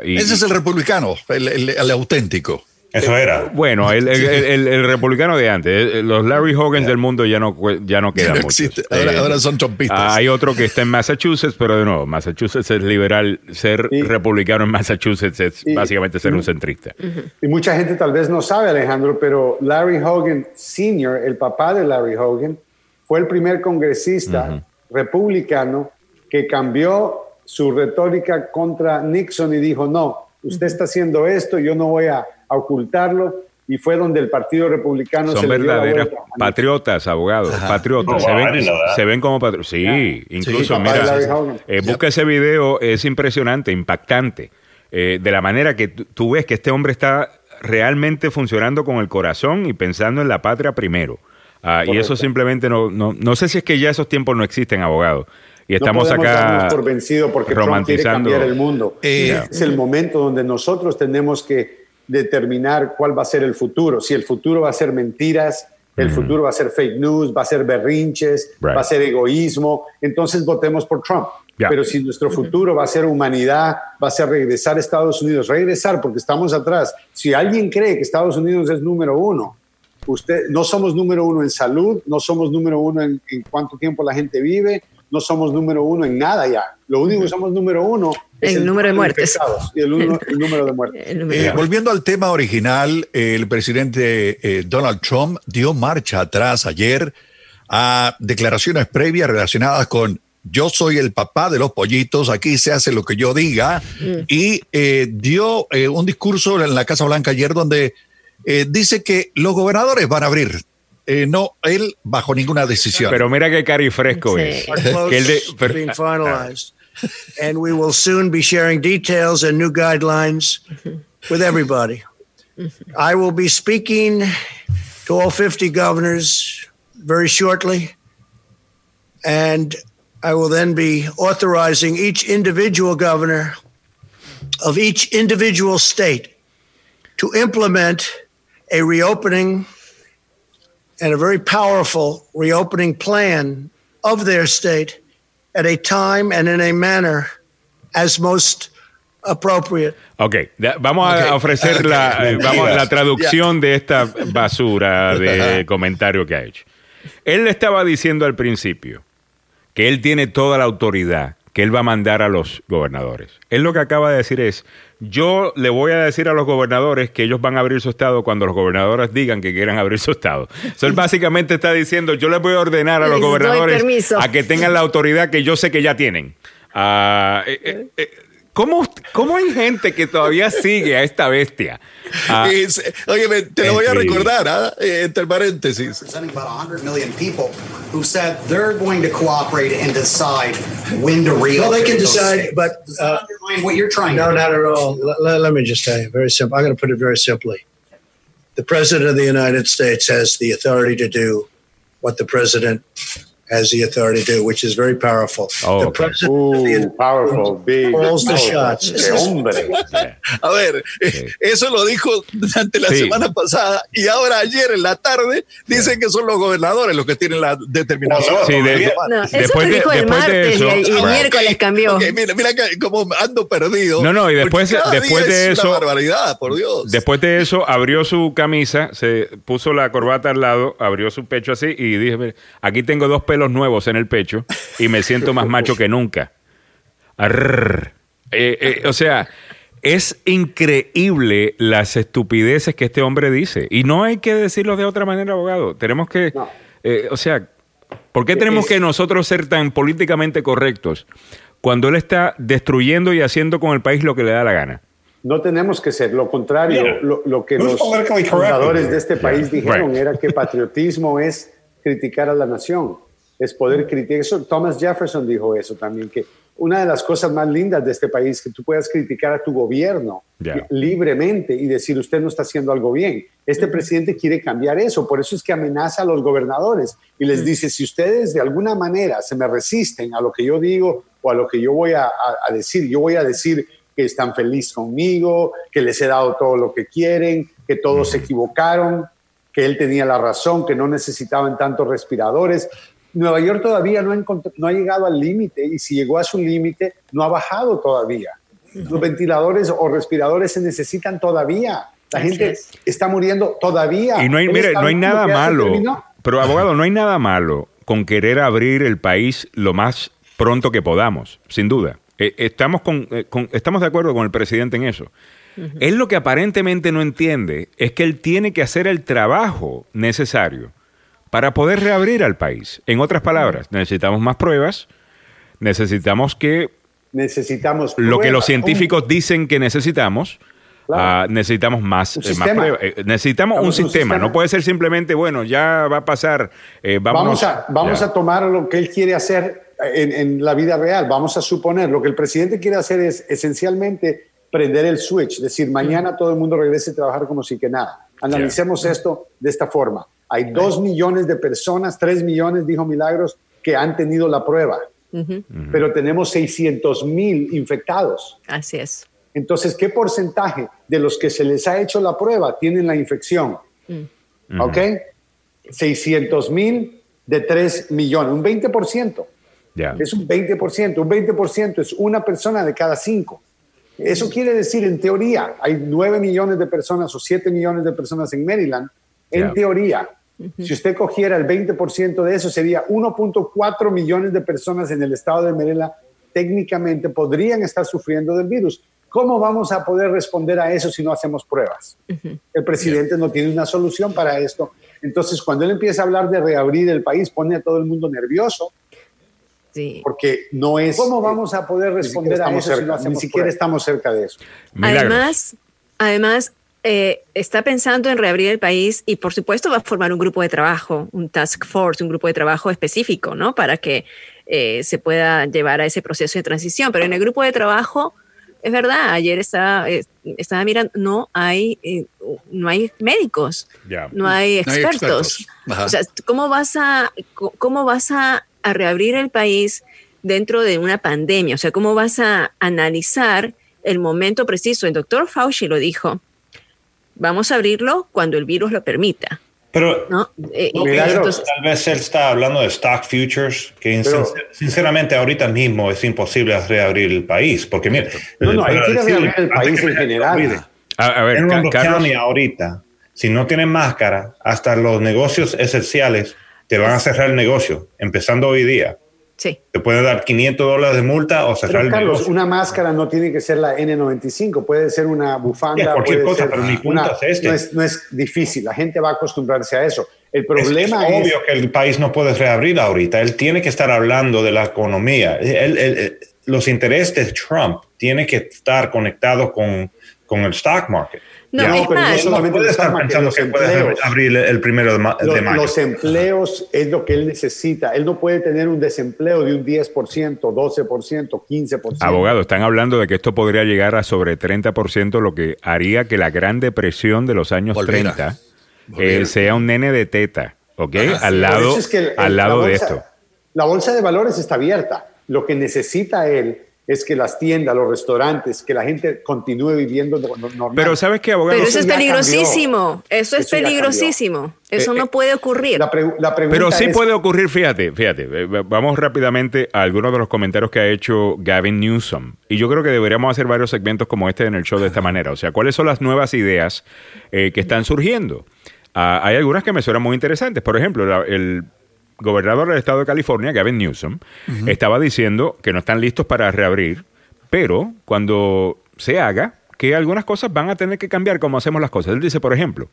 y- Ese es el republicano, el, el- el auténtico. Eso era. bueno, el, el- el- el republicano de antes. Los Larry Hogans del mundo ya no, ya no quedan No muchos. existe. Ahora- Eh, ahora son trompistas. ah, Hay otro que está en Massachusetts, pero de nuevo, Massachusetts es liberal. Ser Y- republicano en Massachusetts es y- básicamente ser un centrista. Y mucha gente tal vez no sabe, Alejandro, pero Larry Hogan Sr., el papá de Larry Hogan, fue el primer congresista republicano que cambió su retórica contra Nixon y dijo, no, usted está haciendo esto, yo no voy a, a ocultarlo. Y fue donde el Partido Republicano Son se Nixon. patriotas, abogados, patriotas. No, se, ven, se ven como patriotas. Sí, incluso, de mira, eh, busca ese video, es impresionante, impactante. Eh, de la manera que tú- tú ves que este hombre está realmente funcionando con el corazón y pensando en la patria primero. Ah, y eso simplemente no, no, no sé si es que ya esos tiempos no existen, abogado. Y estamos no acá por vencido porque Trump quiere romantizando. cambiar el mundo. Eh, es el momento donde nosotros tenemos que determinar cuál va a ser el futuro. Si el futuro va a ser mentiras, el futuro va a ser fake news, va a ser berrinches, Right. va a ser egoísmo, entonces votemos por Trump. Pero si nuestro futuro va a ser humanidad, va a ser regresar a Estados Unidos, regresar porque estamos atrás. Si alguien cree que Estados Unidos es número uno, usted no somos número uno en salud, no somos número uno en, en cuánto tiempo la gente vive, no somos número uno en nada ya. Lo único que somos número uno es El número de muertes. infectados y el, uno- el número de muertes. <laughs> El número- Eh, volviendo al tema original, el presidente eh, Donald Trump dio marcha atrás ayer a declaraciones previas relacionadas con yo soy el papá de los pollitos, aquí se hace lo que yo diga, y eh, dio eh, un discurso en la Casa Blanca ayer donde eh, dice que los gobernadores van a abrir, eh, no él bajo ninguna decisión. Pero mira qué cari fresco Sí. es. Que el de- pero- being finalized. <laughs> and we will soon be sharing details and new guidelines with everybody. I will be speaking to all 50 governors very shortly. And I will then be authorizing each individual governor of each individual state to implement a reopening and a very powerful reopening plan of their state at a time and in a manner as most appropriate. Ok, vamos a Ok. ofrecer Ok. la, eh, vamos, la traducción de esta basura de <laughs> comentario que ha hecho. Él le estaba diciendo al principio que él tiene toda la autoridad, que él va a mandar a los gobernadores. Él lo que acaba de decir es, yo le voy a decir a los gobernadores que ellos van a abrir su estado cuando los gobernadores digan que quieran abrir su estado. So, él básicamente está diciendo, yo les voy a ordenar a los Les gobernadores a que tengan la autoridad que yo sé que ya tienen. Eh, eh, ¿cómo, ¿Cómo hay gente que todavía sigue a esta bestia? Ah, Es- óyeme, te lo voy a increíble. recordar, ¿ah? Eh, entre paréntesis. about 100 million people who said they're going to cooperate and decide when to reopen. Well, they can decide, but uh, what you're trying no, to do. not at all. Let, let me just tell you, very simple. I'm going to put it very simply. The President of the United States has the authority to do what the President has the authority to do, which is very powerful. Oh, the okay. President of the powerful, big. Calls the powerful. shots. ¡Qué hombre! A ver, eh, eso lo dijo durante la Sí. semana pasada y ahora ayer en la tarde dicen que son los gobernadores los que tienen la determinación. Sí, de- No, eso Después lo de- dijo el después de martes eso- y, el- miércoles cambió. Ok, mira, mira que- cómo ando perdido. No, no, y después- después día de es eso- Una barbaridad, por Dios. Después de eso, abrió su camisa, se puso la corbata al lado, abrió su pecho así y dije, "Mira, aquí tengo dos pelos nuevos en el pecho y me siento más macho que nunca. Eh, eh, o sea, Es increíble las estupideces que este hombre dice. Y no hay que decirlo de otra manera, abogado. Tenemos que, eh, o sea, ¿por qué tenemos que nosotros ser tan políticamente correctos cuando él está destruyendo y haciendo con el país lo que le da la gana? No tenemos que ser, lo contrario, lo, que los fundadores de este país dijeron era que patriotismo es criticar a la nación, es poder criticar. Eso, Thomas Jefferson dijo eso también, que una de las cosas más lindas de este país es que tú puedas criticar a tu gobierno libremente y decir usted no está haciendo algo bien. Este presidente quiere cambiar eso, por eso es que amenaza a los gobernadores y les dice, si ustedes de alguna manera se me resisten a lo que yo digo o a lo que yo voy a, decir, yo voy a decir que están felices conmigo, que les he dado todo lo que quieren, que todos se equivocaron, que él tenía la razón, que no necesitaban tantos respiradores. Nueva York todavía no ha, no ha llegado al límite y si llegó a su límite, no ha bajado todavía. Los ventiladores o respiradores se necesitan todavía. La gente está muriendo todavía. Y no hay, mire, no hay nada malo. Pero abogado, no hay nada malo con querer abrir el país lo más pronto que podamos, sin duda. Eh, estamos, eh, con, estamos de acuerdo con el presidente en eso. Él lo que aparentemente no entiende es que él tiene que hacer el trabajo necesario para poder reabrir al país. En otras palabras, necesitamos más pruebas, necesitamos que... Necesitamos Lo que los científicos dicen que necesitamos, ah, necesitamos más, eh, pruebas. Eh, necesitamos un, sistema. no puede ser simplemente, bueno, ya va a pasar, eh, vamos a, vamos a tomar lo que él quiere hacer en, en, la vida real. Vamos a suponer, lo que el presidente quiere hacer es esencialmente prender el switch, decir, mañana todo el mundo regrese a trabajar como si que nada. Analicemos esto de esta forma. Hay dos millones de personas, tres millones, dijo Milagros, que han tenido la prueba, pero tenemos 600 mil infectados. Así es. Entonces, ¿qué porcentaje de los que se les ha hecho la prueba tienen la infección? Mm. ¿Ok? 600 mil de 3 millones, un 20%. Es un 20%. Un 20% es una persona de cada cinco. Eso quiere decir, en teoría, hay 9 millones de personas o 7 millones de personas en Maryland. En teoría, si usted cogiera el 20% de eso, sería 1.4 millones de personas en el estado de Maryland técnicamente podrían estar sufriendo del virus. ¿Cómo vamos a poder responder a eso si no hacemos pruebas? El presidente no tiene una solución para esto. Entonces, cuando él empieza a hablar de reabrir el país, pone a todo el mundo nervioso porque no es... ¿Cómo vamos a poder responder a eso si Ni siquiera estamos cerca de eso. Además, además eh, está pensando en reabrir el país y por supuesto va a formar un grupo de trabajo, un task force, un grupo de trabajo específico, ¿no? Para que eh, se pueda llevar a ese proceso de transición. Pero en el grupo de trabajo, es verdad, ayer estaba, eh, estaba mirando, no hay, no hay médicos, no hay expertos. O sea, ¿cómo vas a, cómo vas a a reabrir el país dentro de una pandemia? O sea, ¿cómo vas a analizar el momento preciso? El doctor Fauci lo dijo, vamos a abrirlo cuando el virus lo permita. Pero ¿no? Eh, tal vez él está hablando de stock futures, que sinceramente ahorita mismo es imposible reabrir el país, porque mire, no, no, hay que reabrir el país en general. A, ver, en Carlos, ahorita, si no tienen máscara, hasta los negocios esenciales te van a cerrar el negocio, empezando hoy día. Sí. Te pueden dar 500 dólares de multa o cerrar el negocio. Una máscara no tiene que ser la N95, puede ser una bufanda. cualquier cosa, pero mi punto es este. No es, no es, difícil, la gente va a acostumbrarse a eso. El problema es, obvio que el país no puede reabrir ahorita. Él tiene que estar hablando de la economía. los intereses de Trump tienen que estar conectados con, con el stock market. No, es más, no puede estar pensando que puede abrir el primero de, mayo. Los empleos es lo que él necesita. Él no puede tener un desempleo de un 10%, 12%, 15%. Abogado, están hablando de que esto podría llegar a sobre 30%, lo que haría que la Gran Depresión de los años 30 eh, sea un nene de teta, ¿ok? al lado, al lado de esto. La bolsa de valores está abierta. Lo que necesita él es que las tiendas, los restaurantes, que la gente continúe viviendo normal. Pero sabes qué, abogado. Pero eso, es peligrosísimo. Eso es peligrosísimo. Eso eh, no eh, puede ocurrir. Pero sí puede ocurrir, fíjate, fíjate. Eh, vamos rápidamente a algunos de los comentarios que ha hecho Gavin Newsom. Y yo creo que deberíamos hacer varios segmentos como este en el show de esta manera. O sea, ¿cuáles son las nuevas ideas que están surgiendo? Ah, hay algunas que me suenan muy interesantes. Por ejemplo, el gobernador del estado de California, Gavin Newsom, estaba diciendo que no están listos para reabrir, pero cuando se haga, que algunas cosas van a tener que cambiar como hacemos las cosas. Él dice, por ejemplo,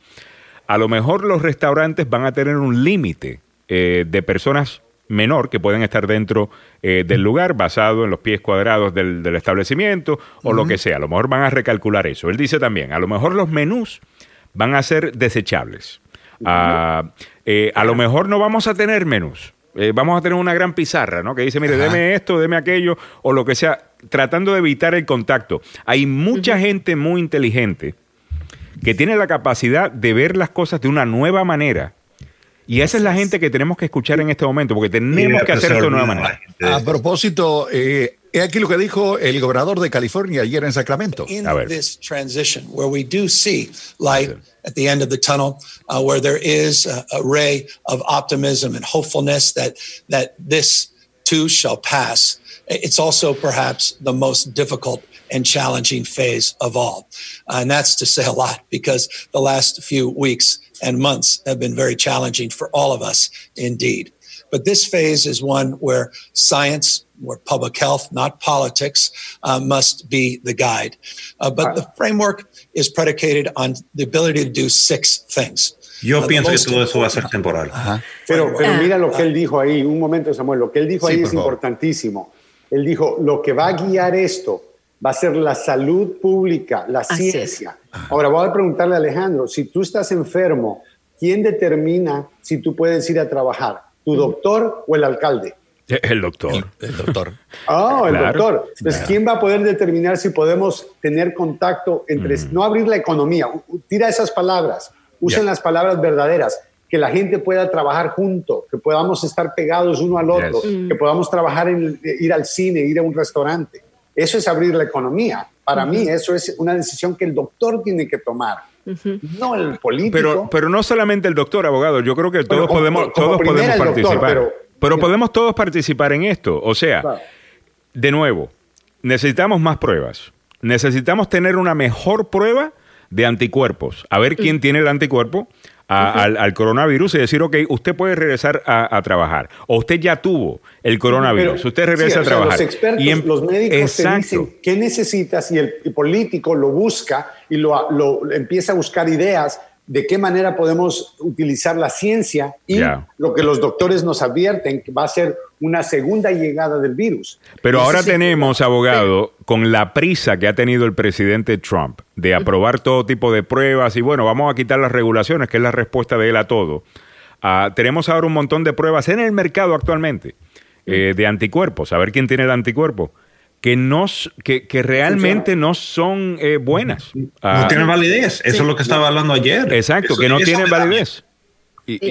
a lo mejor los restaurantes van a tener un límite eh, de personas menor que pueden estar dentro eh, del lugar basado en los pies cuadrados del, establecimiento o lo que sea. A lo mejor van a recalcular eso. Él dice también, a lo mejor los menús van a ser desechables. Ah, eh, a lo mejor no vamos a tener menús. vamos a tener una gran pizarra, ¿no? Que dice, mire, deme esto, deme aquello, o lo que sea, tratando de evitar el contacto. Hay mucha gente muy inteligente que tiene la capacidad de ver las cosas de una nueva manera. Y esa es la gente que tenemos que escuchar en este momento, porque tenemos que hacerlo de una nueva manera. A propósito, eh, aquí lo que dijo el gobernador de California ayer en Sacramento. In this transition, where we do see light at the end of the tunnel, uh, where there is a, a ray of optimism and hopefulness that that this too shall pass. It's also perhaps the most difficult and challenging phase of all. And that's to say a lot because the last few weeks and months have been very challenging for all of us indeed. But this phase is one where science, where public health, not politics, uh, must be the guide. Uh, but the framework is predicated on the ability to do six things. Yo uh, pienso que todo eso va a ser temporal. Pero, pero mira lo que él dijo ahí, un momento Samuel, lo que él dijo sí, ahí es favor. importantísimo. Él dijo, lo que va a guiar esto va a ser la salud pública, la ciencia. Ahora voy a preguntarle a Alejandro, si tú estás enfermo, ¿quién determina si tú puedes ir a trabajar? ¿Tu doctor o el alcalde? <laughs> El doctor. El, doctor. <laughs> Ah, el doctor. Entonces, ¿quién va a poder determinar si podemos tener contacto entre... No abrir la economía, tira esas palabras, usen las palabras verdaderas, que la gente pueda trabajar junto, que podamos estar pegados uno al otro, que podamos trabajar en ir al cine, ir a un restaurante. Eso es abrir la economía. Para mí eso es una decisión que el doctor tiene que tomar. No el político. Pero, pero no solamente el doctor, abogado. Yo creo que todos podemos, todos podemos participar. pero, podemos todos participar en esto. O sea, de nuevo, necesitamos más pruebas. Necesitamos tener una mejor prueba de anticuerpos. A ver quién tiene el anticuerpo al, coronavirus y decir, ok, usted puede regresar a, trabajar. O usted ya tuvo el coronavirus, usted regresa a trabajar. los expertos, em- los médicos te dicen qué necesitas y el, político lo busca y lo, lo, empieza a buscar ideas de qué manera podemos utilizar la ciencia y lo que los doctores nos advierten que va a ser una segunda llegada del virus. Pero ahora tenemos, abogado, con la prisa que ha tenido el presidente Trump de aprobar todo tipo de pruebas y bueno, vamos a quitar las regulaciones, que es la respuesta de él a todo. Ah, tenemos ahora un montón de pruebas en el mercado actualmente eh, de anticuerpos, a ver quién tiene el anticuerpo que, no, que, que realmente no son eh, buenas. No ah, tienen validez, eso es lo que estaba hablando ayer. Exacto, que no tienen validez.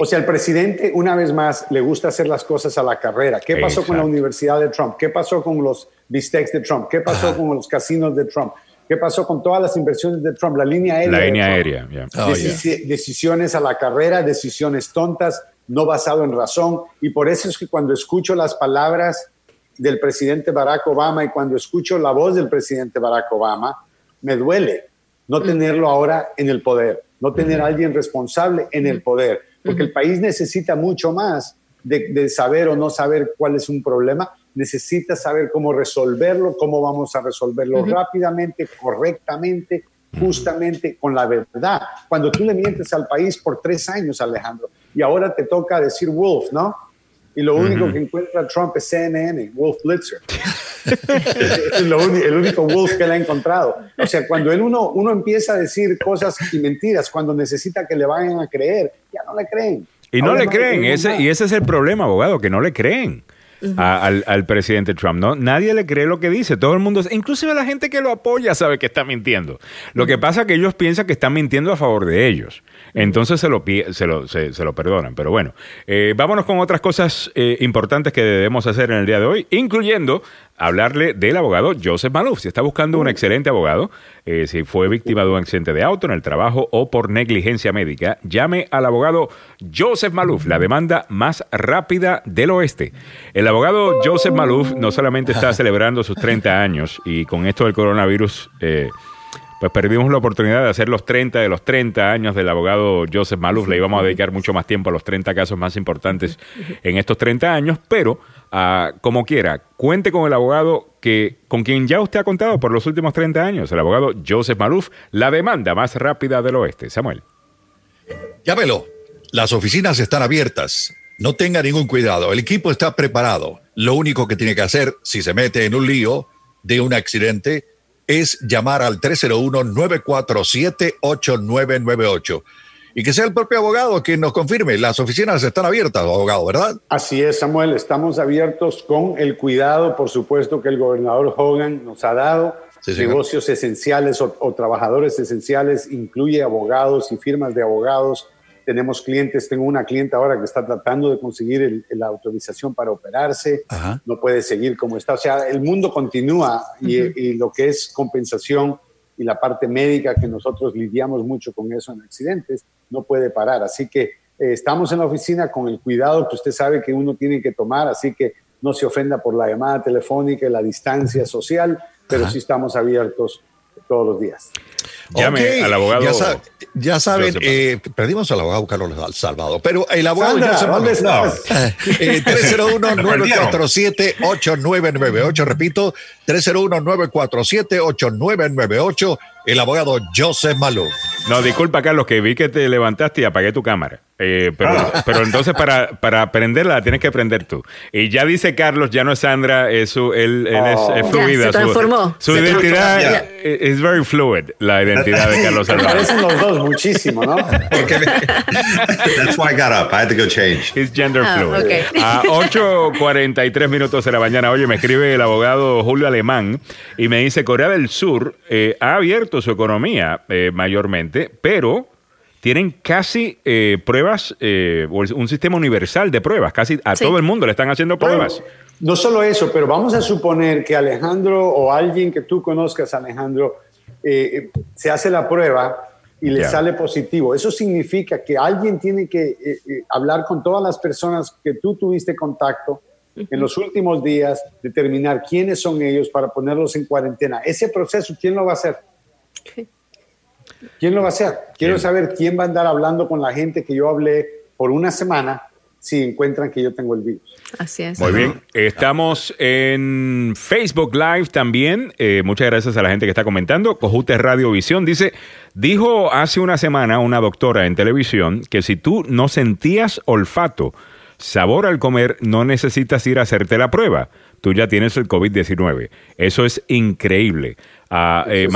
o sea, el presidente, una vez más, le gusta hacer las cosas a la carrera. ¿Qué pasó con la Universidad de Trump? ¿Qué pasó con los bistecs de Trump? ¿Qué pasó con los casinos de Trump? ¿Qué pasó con todas las inversiones de Trump? La línea aérea. La línea aérea, oh, Decisiones a la carrera, decisiones tontas, no basado en razón. Y por eso es que cuando escucho las palabras del presidente Barack Obama y cuando escucho la voz del presidente Barack Obama, me duele no mm. tenerlo ahora en el poder, no tener a alguien responsable en el poder, porque el país necesita mucho más de, saber o no saber cuál es un problema, necesita saber cómo resolverlo, cómo vamos a resolverlo rápidamente, correctamente, justamente, con la verdad. Cuando tú le mientes al país por tres años, Alejandro, y ahora te toca decir Wolf, ¿no? Y lo único que encuentra Trump es CNN, Wolf Blitzer. <laughs> es el único Wolf que le ha encontrado. O sea, cuando él uno, uno empieza a decir cosas y mentiras, cuando necesita que le vayan a creer, ya no le creen. Y no le creen, ese, y ese es el problema, abogado, que no le creen. al, al, presidente Trump. ¿no? Nadie le cree lo que dice. Todo el mundo, inclusive la gente que lo apoya sabe que está mintiendo. Lo que pasa es que ellos piensan que están mintiendo a favor de ellos. Entonces se lo, se lo, se, lo perdonan. Pero bueno, eh, vámonos con otras cosas eh, importantes que debemos hacer en el día de hoy, incluyendo hablarle del abogado Joseph Malouf. Si está buscando un excelente abogado, eh, si fue víctima de un accidente de auto en el trabajo o por negligencia médica, llame al abogado Joseph Malouf, la demanda más rápida del oeste. El abogado Joseph Malouf no solamente está <laughs> celebrando sus 30 años y con esto del coronavirus pues perdimos la oportunidad de hacer los 30 de los 30 años del abogado Joseph Maluf. Le íbamos a dedicar mucho más tiempo a los 30 casos más importantes en estos 30 años, pero ah, como quiera, cuente con el abogado que, con quien ya usted ha contado por los últimos 30 años, el abogado Joseph Maluf, la demanda más rápida del oeste. Samuel. Llámelo. Las oficinas están abiertas. No tenga ningún cuidado. El equipo está preparado. Lo único que tiene que hacer si se mete en un lío de un accidente es llamar al 301-947-8998. Y que sea el propio abogado quien nos confirme. Las oficinas están abiertas, abogado, ¿verdad? Así es, Samuel. Estamos abiertos con el cuidado, por supuesto, que el gobernador Hogan nos ha dado. Negocios esenciales o, o trabajadores esenciales incluye abogados y firmas de abogados tenemos clientes, tengo una cliente ahora que está tratando de conseguir la autorización para operarse, no puede seguir como está. O sea, el mundo continúa y, lo que es compensación y la parte médica, que nosotros lidiamos mucho con eso en accidentes, no puede parar. Así que eh, estamos en la oficina con el cuidado que usted sabe que uno tiene que tomar, así que no se ofenda por la llamada telefónica y la distancia social, pero sí estamos abiertos todos los días. Llame al abogado. Ya, saben, eh, perdimos al abogado Carlos Salvado, pero el abogado ¿dónde estás? Eh, 301-947-8998, repito, 301-947-8998 el abogado Joseph Malou. No, disculpa, Carlos, que vi que te levantaste y apagué tu cámara. Eh, pero, ah. pero entonces para, para prenderla la tienes que prender tú. Y ya dice Carlos, ya no es Sandra, es su, él, es, oh. fluida. se transformó. Su, identidad es very fluid, la identidad de Carlos <laughs> Salvador. Parecen los dos muchísimo, ¿no? <laughs> That's why I got up. I had to go change. It's gender ah, fluid. A 8.43 minutos de la mañana, oye, me escribe el abogado Julio Alemán y me dice, Corea del Sur eh, ha abierto su economía eh, mayormente, pero tienen casi eh, pruebas, eh, un sistema universal de pruebas, casi a todo el mundo le están haciendo pruebas. no solo eso, pero vamos a suponer que Alejandro o alguien que tú conozcas, Alejandro, se hace la prueba y le sale positivo. Eso significa que alguien tiene que hablar con todas las personas que tú tuviste contacto en los últimos días, determinar quiénes son ellos para ponerlos en cuarentena. Ese proceso, ¿quién lo va a hacer? ¿Quién lo va a hacer? Quiero saber quién va a andar hablando con la gente que yo hablé por una semana si encuentran que yo tengo el virus. Así es. Muy bien. Estamos en Facebook Live también. Eh, muchas gracias a la gente que está comentando. Cojute Radio Visión dice, dijo hace una semana una doctora en televisión que si tú no sentías olfato, sabor al comer, no necesitas ir a hacerte la prueba. Tú ya tienes el COVID-19. Eso es increíble. Ah, eh,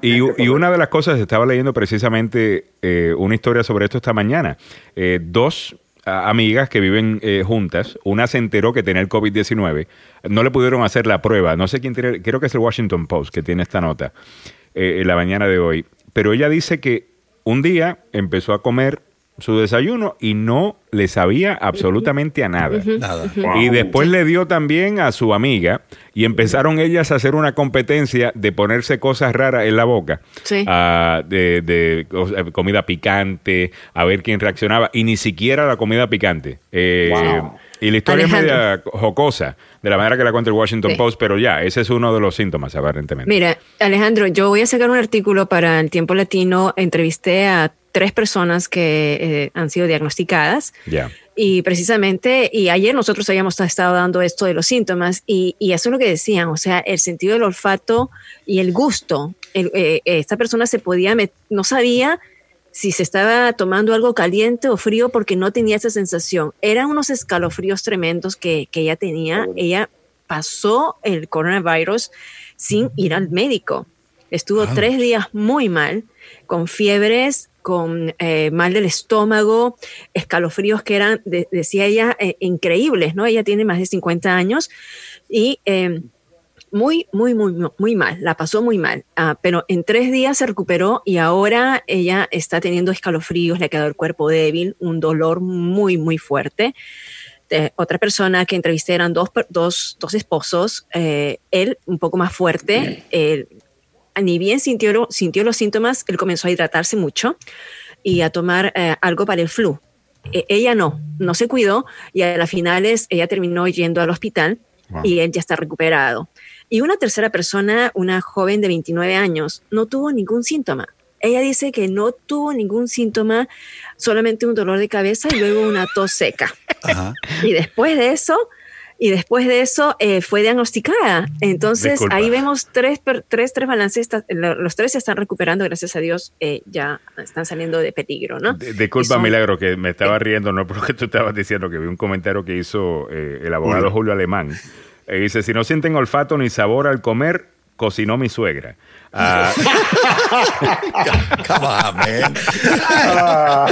y, una de las cosas, estaba leyendo precisamente eh, una historia sobre esto esta mañana. Eh, dos amigas que viven juntas, una se enteró que tenía el COVID-19, no le pudieron hacer la prueba, no sé quién tiene, creo que es el Washington Post que tiene esta nota en la mañana de hoy, pero ella dice que un día empezó a comer su desayuno y no le sabía absolutamente a nada. Y después le dio también a su amiga y empezaron ellas a hacer una competencia de ponerse cosas raras en la boca, ah, de, comida picante, a ver quién reaccionaba. Y ni siquiera la comida picante. Eh, y la historia es media jocosa, de la manera que la cuenta el Washington Post, pero ya, ese es uno de los síntomas, aparentemente. Mira, Alejandro, yo voy a sacar un artículo para el Tiempo Latino. Entrevisté a tres personas que eh, han sido diagnosticadas. Y precisamente, y ayer nosotros habíamos estado dando esto de los síntomas, y, eso es lo que decían, o sea, el sentido del olfato y el gusto. Eh, esta persona se podía, no sabía si se estaba tomando algo caliente o frío porque no tenía esa sensación. Eran unos escalofríos tremendos que, que ella tenía. Ella pasó el coronavirus sin ir al médico. Estuvo ah. tres días muy mal, con fiebres, con eh, mal del estómago, escalofríos que eran, decía ella, eh, increíbles, ¿no? Ella tiene más de 50 años y em, muy, muy, muy, muy mal, la pasó muy mal, ah, pero en tres días se recuperó y ahora ella está teniendo escalofríos, le quedado el cuerpo débil, un dolor muy, muy fuerte. otra persona que entrevisté eran dos, dos, dos esposos, eh, él un poco más fuerte, ni bien sintió, sintió los síntomas, él comenzó a hidratarse mucho y a tomar eh, algo para el flu. E, ella no, no se cuidó y a las finales ella terminó yendo al hospital y él ya está recuperado. Y una tercera persona, una joven de 29 años, no tuvo ningún síntoma. Ella dice que no tuvo ningún síntoma, solamente un dolor de cabeza y luego una tos seca. Y después de eso, y después de eso eh, fue diagnosticada. Entonces ahí vemos tres, tres, tres balances, los tres se están recuperando, gracias a Dios, eh, ya están saliendo de peligro, ¿no? disculpa, Milagro, que me estaba riendo, no porque tú estabas diciendo que vi un comentario que hizo eh, el abogado Julio Alemán. dice, si no sienten olfato ni sabor al comer, cocinó mi suegra. Ah. <laughs> Ah.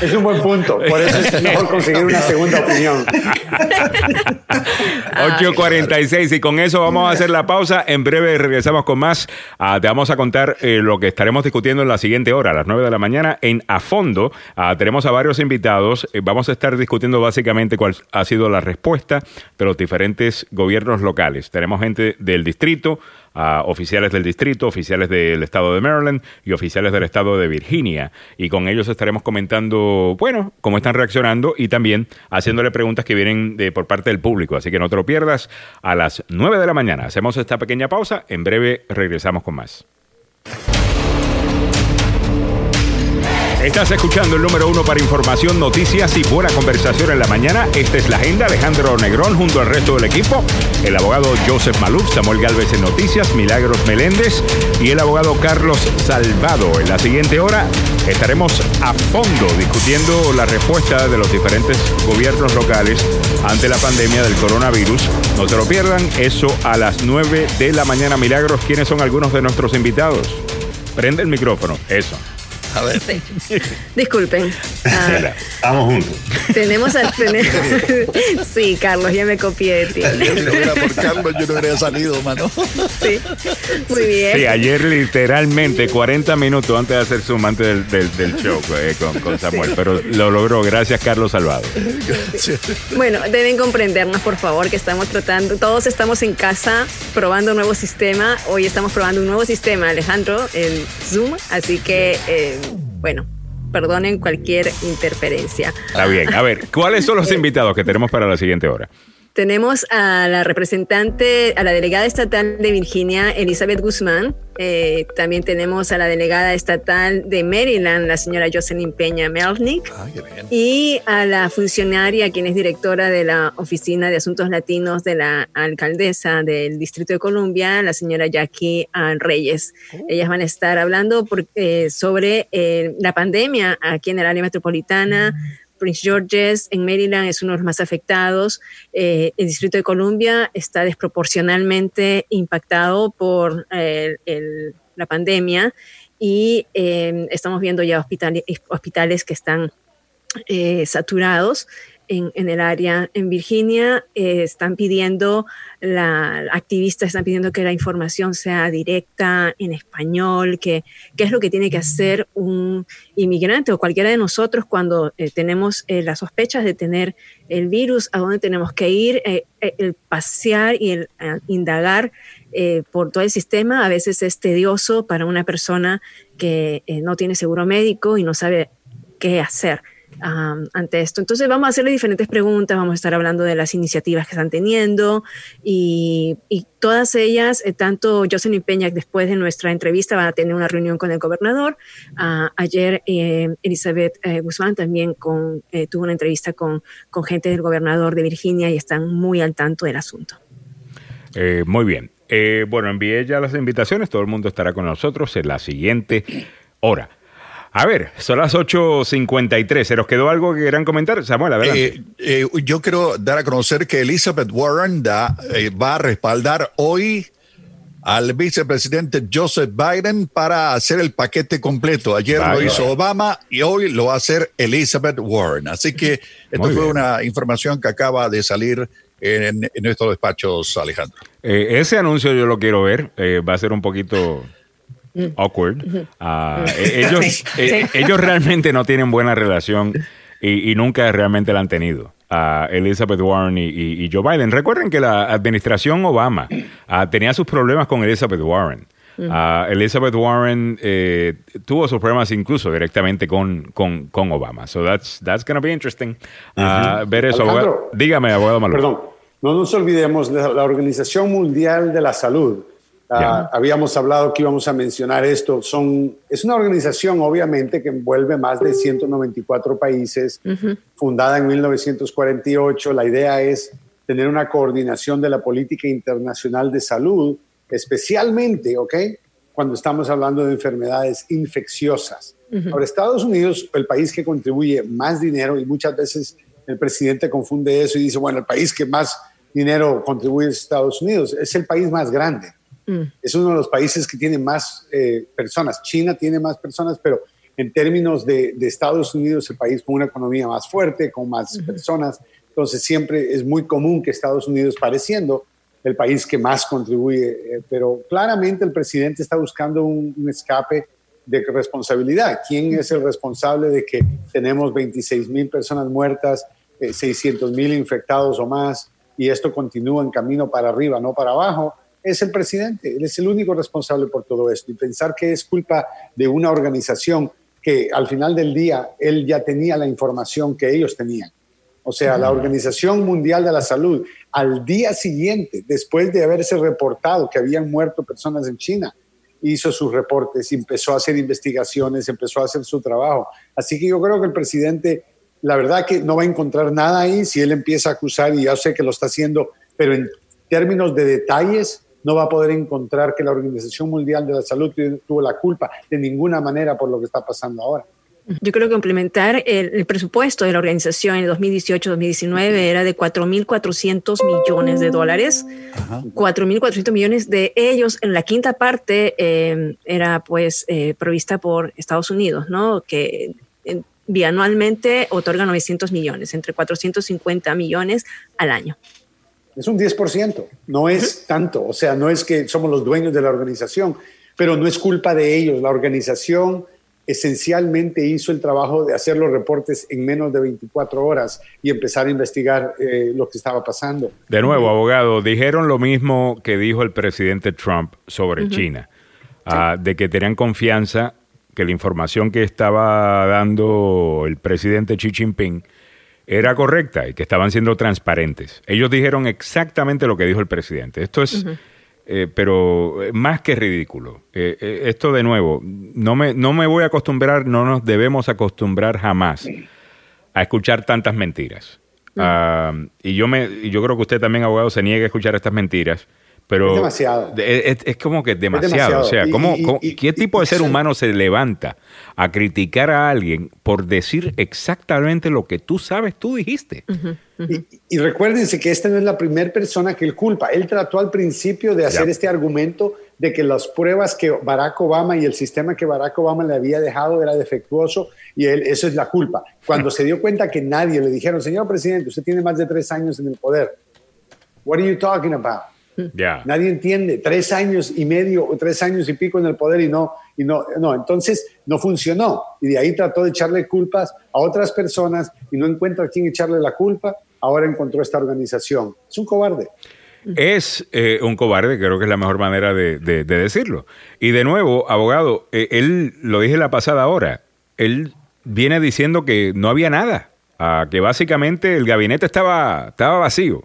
es un buen punto. Por eso es mejor conseguir una segunda opinión. 8.46 y con eso vamos a hacer la pausa. En breve regresamos con más. Ah, te vamos a contar eh, lo que estaremos discutiendo en la siguiente hora, a las 9 de la mañana, en A Fondo. tenemos a varios invitados. Eh, vamos a estar discutiendo básicamente cuál ha sido la respuesta de los diferentes gobiernos locales. Tenemos gente del distrito, oficiales del distrito, oficiales del estado de Maryland y oficiales del estado de Virginia. Y con ellos estaremos comentando, bueno, cómo están reaccionando y también haciéndole preguntas que vienen de, por parte del público. Así que no te lo pierdas a las 9 de la mañana. Hacemos esta pequeña pausa. En breve regresamos con más. Estás escuchando el número uno para información, noticias y buena conversación en la mañana. Esta es la agenda. Alejandro Negrón junto al resto del equipo. El abogado Joseph Maluf, Samuel Galvez en noticias, Milagros Meléndez y el abogado Carlos Salvado. En la siguiente hora estaremos a fondo discutiendo la respuesta de los diferentes gobiernos locales ante la pandemia del coronavirus. No se lo pierdan, eso a las 9 de la mañana. Milagros, ¿quiénes son algunos de nuestros invitados? Prende el micrófono, eso. A ver. Disculpen. <laughs> Ah, estamos juntos. Tenemos al. <laughs> sí, Carlos, ya me copié de ti. por <laughs> Carlos, yo no habría salido, mano. Sí, muy bien. Sí, ayer literalmente 40 minutos antes de hacer Zoom, antes del, del, show eh, con, Samuel, pero lo logró. Gracias, Carlos Salvado. Bueno, deben comprendernos, por favor, que estamos tratando, todos estamos en casa probando un nuevo sistema. Hoy estamos probando un nuevo sistema, Alejandro, el Zoom, así que. Eh, bueno, perdonen cualquier interferencia. Está bien. A ver, ¿cuáles son los invitados que tenemos para la siguiente hora? Tenemos a la representante, a la delegada estatal de Virginia, Elizabeth Guzmán. Eh, también tenemos a la delegada estatal de Maryland, la señora Jocelyn Peña Melnick. Ah, y a la funcionaria, quien es directora de la Oficina de Asuntos Latinos de la alcaldesa del Distrito de Columbia, la señora Jackie Reyes. Oh. Ellas van a estar hablando eh, sobre eh, la pandemia aquí en el área metropolitana. Prince George's en Maryland es uno de los más afectados. Eh, el Distrito de Columbia está desproporcionalmente impactado por eh, la pandemia y eh, estamos viendo ya hospitales, hospitales que están saturados en, el área. En Virginia eh, están pidiendo, la, activistas están pidiendo que la información sea directa en español, que qué es lo que tiene que hacer un inmigrante o cualquiera de nosotros cuando eh, tenemos eh, las sospechas de tener el virus, a dónde tenemos que ir, el pasear y el indagar por todo el sistema. A veces es tedioso para una persona que no tiene seguro médico y no sabe qué hacer ante esto. Entonces vamos a hacerle diferentes preguntas, vamos a estar hablando de las iniciativas que están teniendo y, todas ellas, eh, tanto Jocelyn Peña después de nuestra entrevista va a tener una reunión con el gobernador. Ah, ayer eh, Elizabeth eh, Guzmán también con, tuvo una entrevista con, con gente del gobernador de Virginia y están muy al tanto del asunto. muy bien. bueno, envié ya las invitaciones, todo el mundo estará con nosotros en la siguiente hora. A ver, son las 8.53. ¿Se nos quedó algo que quieran comentar? Samuel, adelante. Eh, eh, yo quiero dar a conocer que Elizabeth Warren da, eh, va a respaldar hoy al vicepresidente Joseph Biden para hacer el paquete completo. Ayer lo hizo Obama y hoy lo va a hacer Elizabeth Warren. Así que esto fue una información que acaba de salir en, en estos despachos, Alejandro. ese anuncio yo lo quiero ver. va a ser un poquito. Awkward. Ah, e-, ellos, <laughs> e-, ellos realmente no tienen buena relación y, nunca realmente la han tenido. a Elizabeth Warren y, Joe Biden. Recuerden que la administración Obama ah, tenía sus problemas con Elizabeth Warren. Ah, Elizabeth Warren eh, tuvo sus problemas incluso directamente con, con, con Obama. So that's, that's going to be interesting. ver eso. Dígame, abogado Malo. Perdón. No nos olvidemos de la Organización Mundial de la Salud. Ah, habíamos hablado que íbamos a mencionar esto. Son, es una organización, obviamente, que envuelve más de 194 países, fundada en 1948. La idea es tener una coordinación de la política internacional de salud, especialmente, ¿ok? Cuando estamos hablando de enfermedades infecciosas. Ahora, Estados Unidos, el país que contribuye más dinero, y muchas veces el presidente confunde eso y dice, bueno, el país que más dinero contribuye es Estados Unidos, es el país más grande. Mm. Es uno de los países que tiene más eh, personas. China tiene más personas, pero en términos de, Estados Unidos, el país con una economía más fuerte, con más personas. Entonces siempre es muy común que Estados Unidos, pareciendo el país que más contribuye, eh, pero claramente el presidente está buscando un, escape de responsabilidad. ¿Quién es el responsable de que tenemos 26 mil personas muertas, 600 eh, mil infectados o más, y esto continúa en camino para arriba, no para abajo? Es el presidente, él es el único responsable por todo esto. Y pensar que es culpa de una organización que al final del día él ya tenía la información que ellos tenían. O sea, la Organización Mundial de la Salud, al día siguiente, después de haberse reportado que habían muerto personas en China, hizo sus reportes, empezó a hacer investigaciones, empezó a hacer su trabajo. Así que yo creo que el presidente, la verdad que no va a encontrar nada ahí si él empieza a acusar, y ya sé que lo está haciendo, pero en términos de detalles, no va a poder encontrar que la Organización Mundial de la Salud tuvo la culpa de ninguna manera por lo que está pasando ahora. Yo creo que complementar el, presupuesto de la organización en 2018-2019 era de 4.400 millones de dólares. 4.400 millones de ellos, en la quinta parte eh, era pues eh, provista por Estados Unidos, ¿no? Que eh, bianualmente otorga 900 millones, entre 450 millones al año. Es un 10%, no es tanto, o sea, no es que somos los dueños de la organización, pero no es culpa de ellos. La organización esencialmente hizo el trabajo de hacer los reportes en menos de 24 horas y empezar a investigar eh, lo que estaba pasando. De nuevo, abogado, dijeron lo mismo que dijo el presidente Trump sobre China, ah, de que tenían confianza que la información que estaba dando el presidente Xi Jinping era correcta y que estaban siendo transparentes. Ellos dijeron exactamente lo que dijo el presidente. Esto es, eh, pero eh, más que ridículo. Eh, esto de nuevo, no me, no me voy a acostumbrar, no nos debemos acostumbrar jamás a escuchar tantas mentiras. Ah, y yo, me, yo creo que usted también, abogado, se niega a escuchar estas mentiras pero es demasiado. Es, como que demasiado. O sea, ¿cómo, ¿qué tipo de ser humano se levanta a criticar a alguien por decir exactamente lo que tú sabes, tú dijiste? y, recuérdense que esta no es la primera persona que él culpa. Él trató al principio de hacer este argumento de que las pruebas que Barack Obama y el sistema que Barack Obama le había dejado era defectuoso y él, eso es la culpa. Cuando <laughs> se dio cuenta que nadie le dijeron, señor presidente, usted tiene más de tres años en el poder. What are you talking about? Nadie entiende. Tres años y medio o tres años y pico en el poder y no, y no, no. Entonces no funcionó. Y de ahí trató de echarle culpas a otras personas y no encuentra a quién echarle la culpa. Ahora encontró esta organización. Es un cobarde. Es eh, un cobarde, creo que es la mejor manera de, decirlo. Y de nuevo, abogado, eh, él lo dije la pasada hora, él viene diciendo que no había nada, que básicamente el gabinete estaba, estaba vacío.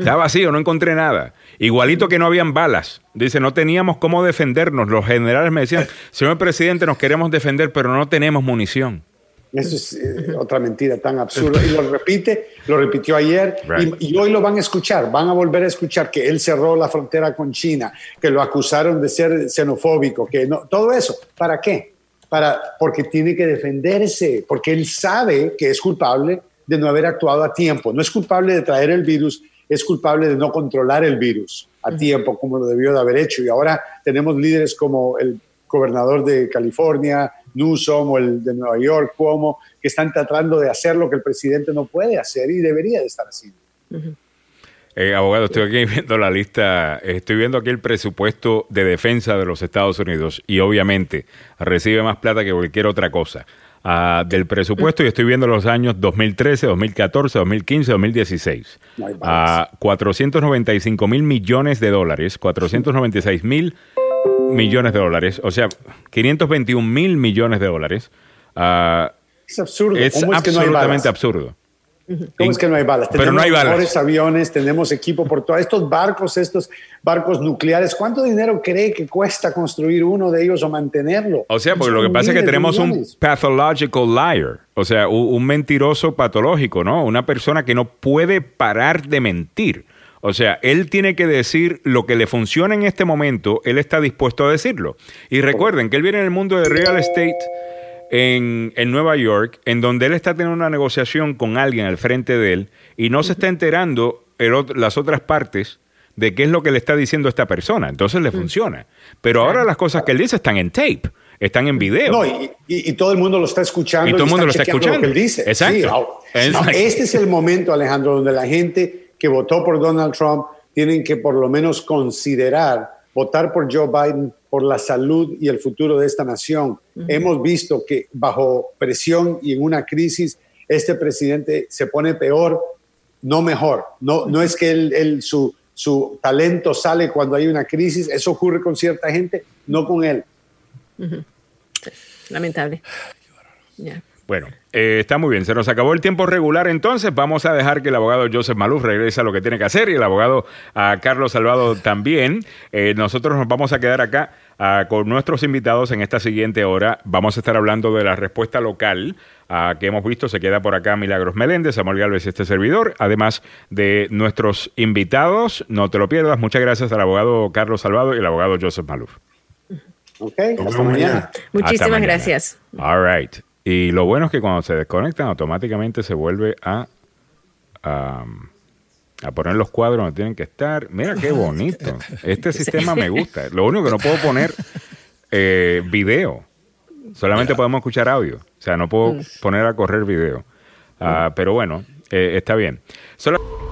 Estaba vacío, no encontré nada. Igualito que no habían balas. Dice, no teníamos cómo defendernos. Los generales me decían, señor presidente, nos queremos defender, pero no tenemos munición. Eso es eh, otra mentira tan absurda. Y lo repite, lo repitió ayer y, hoy lo van a escuchar, van a volver a escuchar que él cerró la frontera con China, que lo acusaron de ser xenofóbico, que no, todo eso. ¿Para qué? Para, porque tiene que defenderse, porque él sabe que es culpable de no haber actuado a tiempo. No es culpable de traer el virus, es culpable de no controlar el virus a tiempo como lo debió de haber hecho. Y ahora tenemos líderes como el gobernador de California, Newsom, o el de Nueva York, Cuomo, que están tratando de hacer lo que el presidente no puede hacer y debería de estar haciendo. Eh, abogado, estoy aquí viendo la lista, estoy viendo aquí el presupuesto de defensa de los Estados Unidos y obviamente recibe más plata que cualquier otra cosa. Ah, del presupuesto y estoy viendo los años 2013, 2014, 2015, 2016. a 495 mil millones de dólares, 496 mil millones de dólares, o sea, 521 mil millones de dólares. Ah, es absurdo. Es, absolutamente absurdo. ¿Cómo es que no hay balas? Pero no hay balas. mejores aviones, tenemos equipo por todos estos barcos, estos barcos nucleares. ¿Cuánto dinero cree que cuesta construir uno de ellos o mantenerlo? O sea, porque lo que pasa es que tenemos un pathological liar, o sea, un mentiroso patológico, ¿no? Una persona que no puede parar de mentir. O sea, él tiene que decir lo que le funciona en este momento, él está dispuesto a decirlo. Y recuerden que él viene en el mundo de real estate en, Nueva York, en donde él está teniendo una negociación con alguien al frente de él y no se está enterando las otras partes de qué es lo que le está diciendo esta persona. Entonces le funciona. Pero ahora las cosas que él dice están en tape, están en video. No, y, todo el mundo lo está escuchando. Y todo el mundo lo está escuchando. Lo que él dice. Exacto. este es el momento, Alejandro, donde la gente que votó por Donald Trump tienen que por lo menos considerar votar por Joe Biden por la salud y el futuro de esta nación. Hemos visto que bajo presión y en una crisis, este presidente se pone peor, no mejor. No, no es que él, su, su, talento sale cuando hay una crisis, eso ocurre con cierta gente, no con él. Lamentable. Bueno, eh, está muy bien. Se nos acabó el tiempo regular, entonces vamos a dejar que el abogado Joseph Maluf regrese a lo que tiene que hacer y el abogado Carlos Salvado también. Eh, nosotros nos vamos a quedar acá con nuestros invitados en esta siguiente hora. Vamos a estar hablando de la respuesta local que hemos visto. Se queda por acá Milagros Meléndez, Samuel Galvez y este servidor, además de nuestros invitados. No te lo pierdas. Muchas gracias al abogado Carlos Salvado y al abogado Joseph Maluf. Ok, hasta mañana. Muchísimas gracias. All right. Y lo bueno es que cuando se desconectan, automáticamente se vuelve a, a, poner los cuadros donde tienen que estar. Mira qué bonito. <laughs> Este sistema me gusta. Lo único que no puedo poner eh, video. Solamente podemos escuchar audio. O sea, no puedo mm. poner a correr video. Ah, pero bueno, eh, está bien. Solo